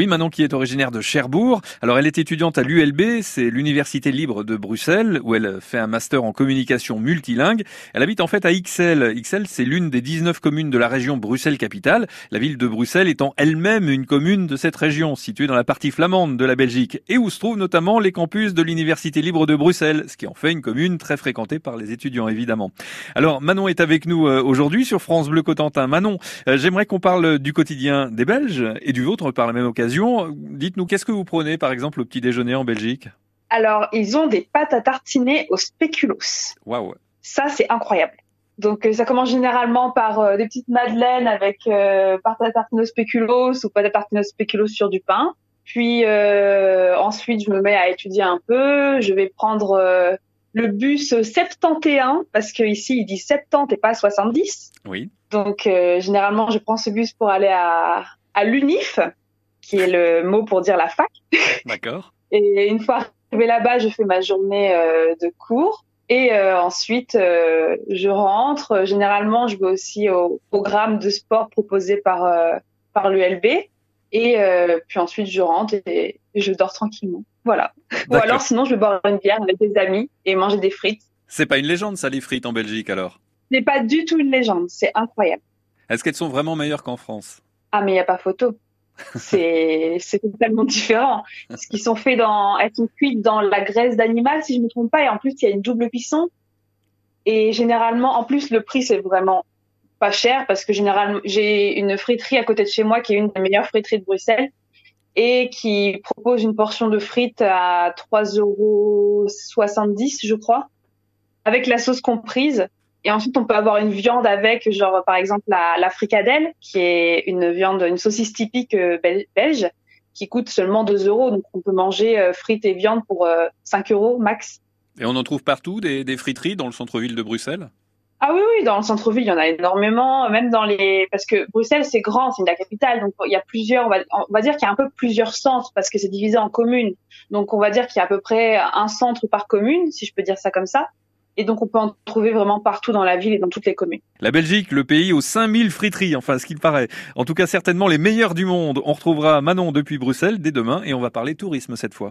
Oui, Manon qui est originaire de Cherbourg. Alors elle est étudiante à l'ULB, c'est l'Université libre de Bruxelles, où elle fait un master en communication multilingue. Elle habite en fait à Ixelles. Ixelles, c'est l'une des 19 communes de la région Bruxelles-Capitale, la ville de Bruxelles étant elle-même une commune de cette région, située dans la partie flamande de la Belgique, et où se trouvent notamment les campus de l'Université libre de Bruxelles, ce qui en fait une commune très fréquentée par les étudiants évidemment. Alors Manon est avec nous euh, aujourd'hui sur France Bleu Cotentin. Manon, euh, j'aimerais qu'on parle du quotidien des Belges et du vôtre par la même occasion Dites-nous, qu'est-ce que vous prenez par exemple au petit déjeuner en Belgique? Alors, ils ont des pâtes à tartiner au spéculoos. Waouh Ça, c'est incroyable. Donc, euh, ça commence généralement par euh, des petites madeleines avec euh, pâte à tartiner au spéculoos ou pâte à tartiner au spéculoos sur du pain. Puis ensuite, je me mets à étudier un peu. Je vais prendre le bus 71 parce que ici il dit 70 et pas 70. Oui. Donc généralement je prends ce bus pour aller à, à l'UNIF qui est le mot pour dire la fac. D'accord. Et une fois arrivé là-bas, je fais ma journée euh, de cours. Et euh, ensuite, euh, je rentre. Généralement, je vais aussi au programme de sport proposé par par l'ULB. Et puis ensuite, je rentre et, je dors tranquillement. Voilà. Ou alors, sinon, je vais boire une bière avec des amis et manger des frites. C'est pas une légende, ça, les frites en Belgique, alors? C'est pas du tout une légende. C'est incroyable. Est-ce qu'elles sont vraiment meilleures qu'en France? Ah, mais il y a pas photo c'est totalement différent. Ce qui sont faits dans, elles sont cuites dans la graisse d'animal, si je ne me trompe pas, et en plus il y a une double cuisson. Et généralement, en plus le prix c'est vraiment pas cher parce que généralement j'ai une friterie à côté de chez moi qui est une des meilleures friteries de Bruxelles et qui propose une portion de frites à 3,70 euros, je crois, avec la sauce comprise. Et ensuite, on peut avoir une viande avec, genre par exemple la, la fricadelle, qui est une viande, une saucisse typique euh, belge, qui coûte seulement 2 euros. Donc on peut manger euh, frites et viande pour 5 euh, euros max. Et on en trouve partout des, des friteries dans le centre-ville de Bruxelles? Ah oui, oui, dans le centre-ville, il y en a énormément, même dans les, parce que Bruxelles, c'est grand, c'est la capitale, donc il y a plusieurs, on va, on va dire qu'il y a un peu plusieurs centres, parce que c'est divisé en communes. Donc on va dire qu'il y a à peu près un centre par commune, si je peux dire ça comme ça. Et donc, on peut en trouver vraiment partout dans la ville et dans toutes les communes. La Belgique, le pays aux 5000 friteries, enfin, ce qu'il paraît. En tout cas, certainement les meilleurs du monde. On retrouvera Manon depuis Bruxelles dès demain et on va parler tourisme cette fois.